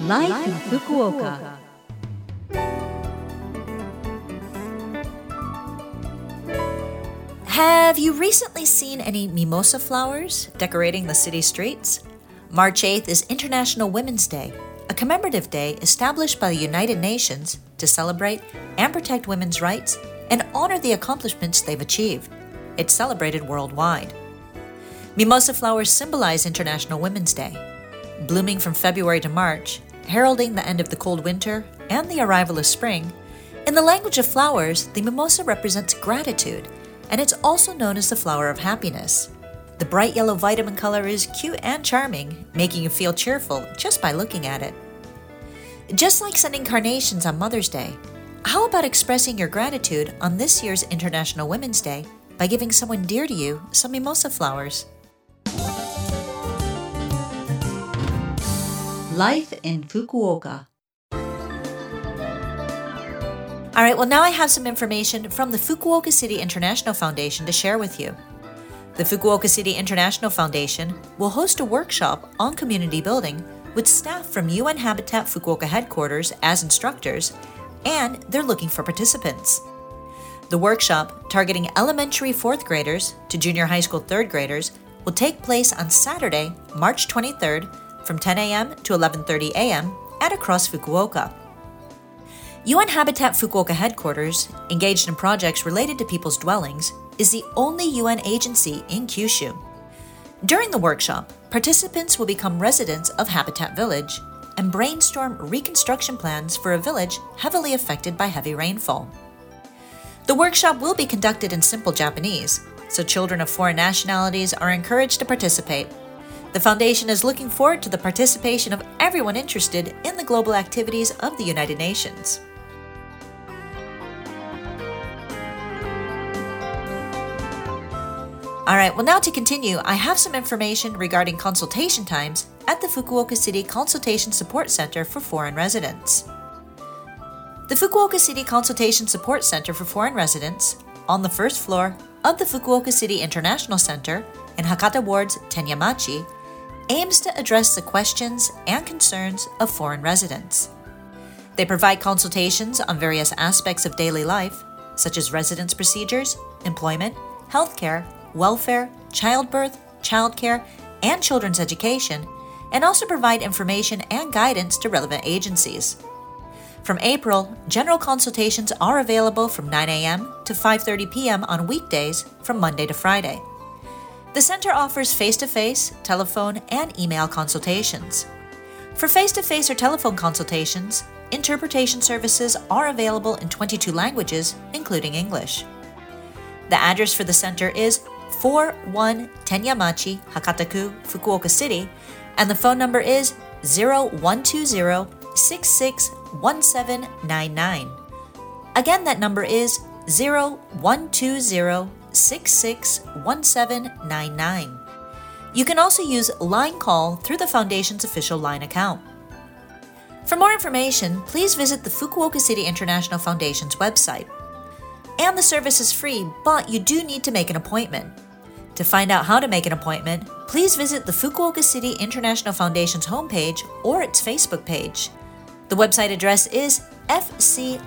Life, in Fukuoka. Have you recently seen any mimosa flowers decorating the city streets? March 8th is International Women's Day, a commemorative day established by the United Nations to celebrate and protect women's rights and honor the accomplishments they've achieved. It's celebrated worldwide. Mimosa flowers symbolize International Women's Day. Blooming from February to March, heralding the end of the cold winter and the arrival of spring, in the language of flowers, the mimosa represents gratitude, and it's also known as the flower of happiness. The bright yellow vitamin color is cute and charming, making you feel cheerful just by looking at it. Just like sending carnations on Mother's Day, how about expressing your gratitude on this year's International Women's Day by giving someone dear to you some mimosa flowers? Life in Fukuoka. All right, well, now I have some information from the Fukuoka City International Foundation to share with you. The Fukuoka City International Foundation will host a workshop on community building with staff from UN Habitat Fukuoka headquarters as instructors, and they're looking for participants. The workshop, targeting elementary fourth graders to junior high school third graders, will take place on Saturday, March 23rd from 10 a.m. to 11:30 a.m. at ACROS Fukuoka. UN Habitat Fukuoka headquarters, engaged in projects related to people's dwellings, is the only UN agency in Kyushu. During the workshop, participants will become residents of Habitat Village and brainstorm reconstruction plans for a village heavily affected by heavy rainfall. The workshop will be conducted in simple Japanese, so children of foreign nationalities are encouraged to participate. The Foundation is looking forward to the participation of everyone interested in the global activities of the United Nations. All right, well, now to continue, I have some information regarding consultation times at the Fukuoka City Consultation Support Center for Foreign Residents. The Fukuoka City Consultation Support Center for Foreign Residents, on the first floor of the Fukuoka City International Center in Hakata Ward's Tenyamachi, aims to address the questions and concerns of foreign residents. They provide consultations on various aspects of daily life, such as residence procedures, employment, healthcare, welfare, childbirth, childcare, and children's education, and also provide information and guidance to relevant agencies. From April, general consultations are available from 9 a.m. to 5:30 p.m. on weekdays from Monday to Friday. The center offers face-to-face, telephone, and email consultations. For face-to-face or telephone consultations, interpretation services are available in 22 languages, including English. The address for the center is 41 Tenyamachi, Hakataku, Fukuoka City, and the phone number is 0120 661799. Again, that number is 0120 661799. You can also use Line Call through the Foundation's official Line account. For more information, please visit the Fukuoka City International Foundation's website. And the service is free, but you do need to make an appointment. To find out how to make an appointment, please visit the Fukuoka City International Foundation's homepage or its Facebook page. The website address is fcif.or.jp.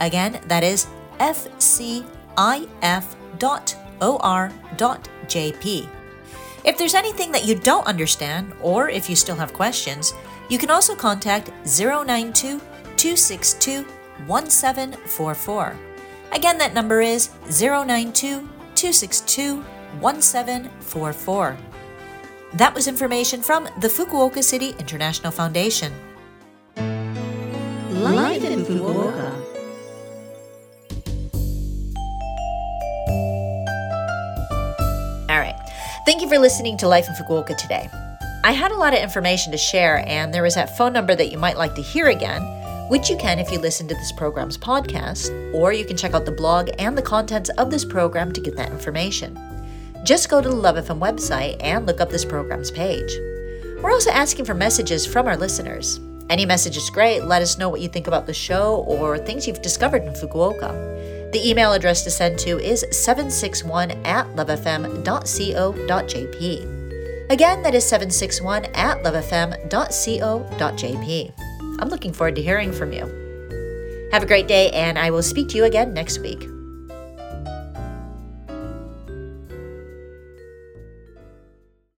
Again, that is fcif.or.jp. If there's anything that you don't understand, or if you still have questions, you can also contact 092 262 1744. Again, that number is 092 262 1744. That was information from the Fukuoka City International Foundation. Life in Fukuoka. Thank you for listening to Life in Fukuoka today. I had a lot of information to share, and there is that phone number that you might like to hear again, which you can if you listen to this program's podcast, or you can check out the blog and the contents of this program to get that information. Just go to the Love FM website and look up this program's page. We're also asking for messages from our listeners. Any message is great. Let us know what you think about the show or things you've discovered in Fukuoka. The email address to send to is 761 at lovefm.co.jp. Again, that is 761 at lovefm.co.jp. I'm looking forward to hearing from you. Have a great day, and I will speak to you again next week.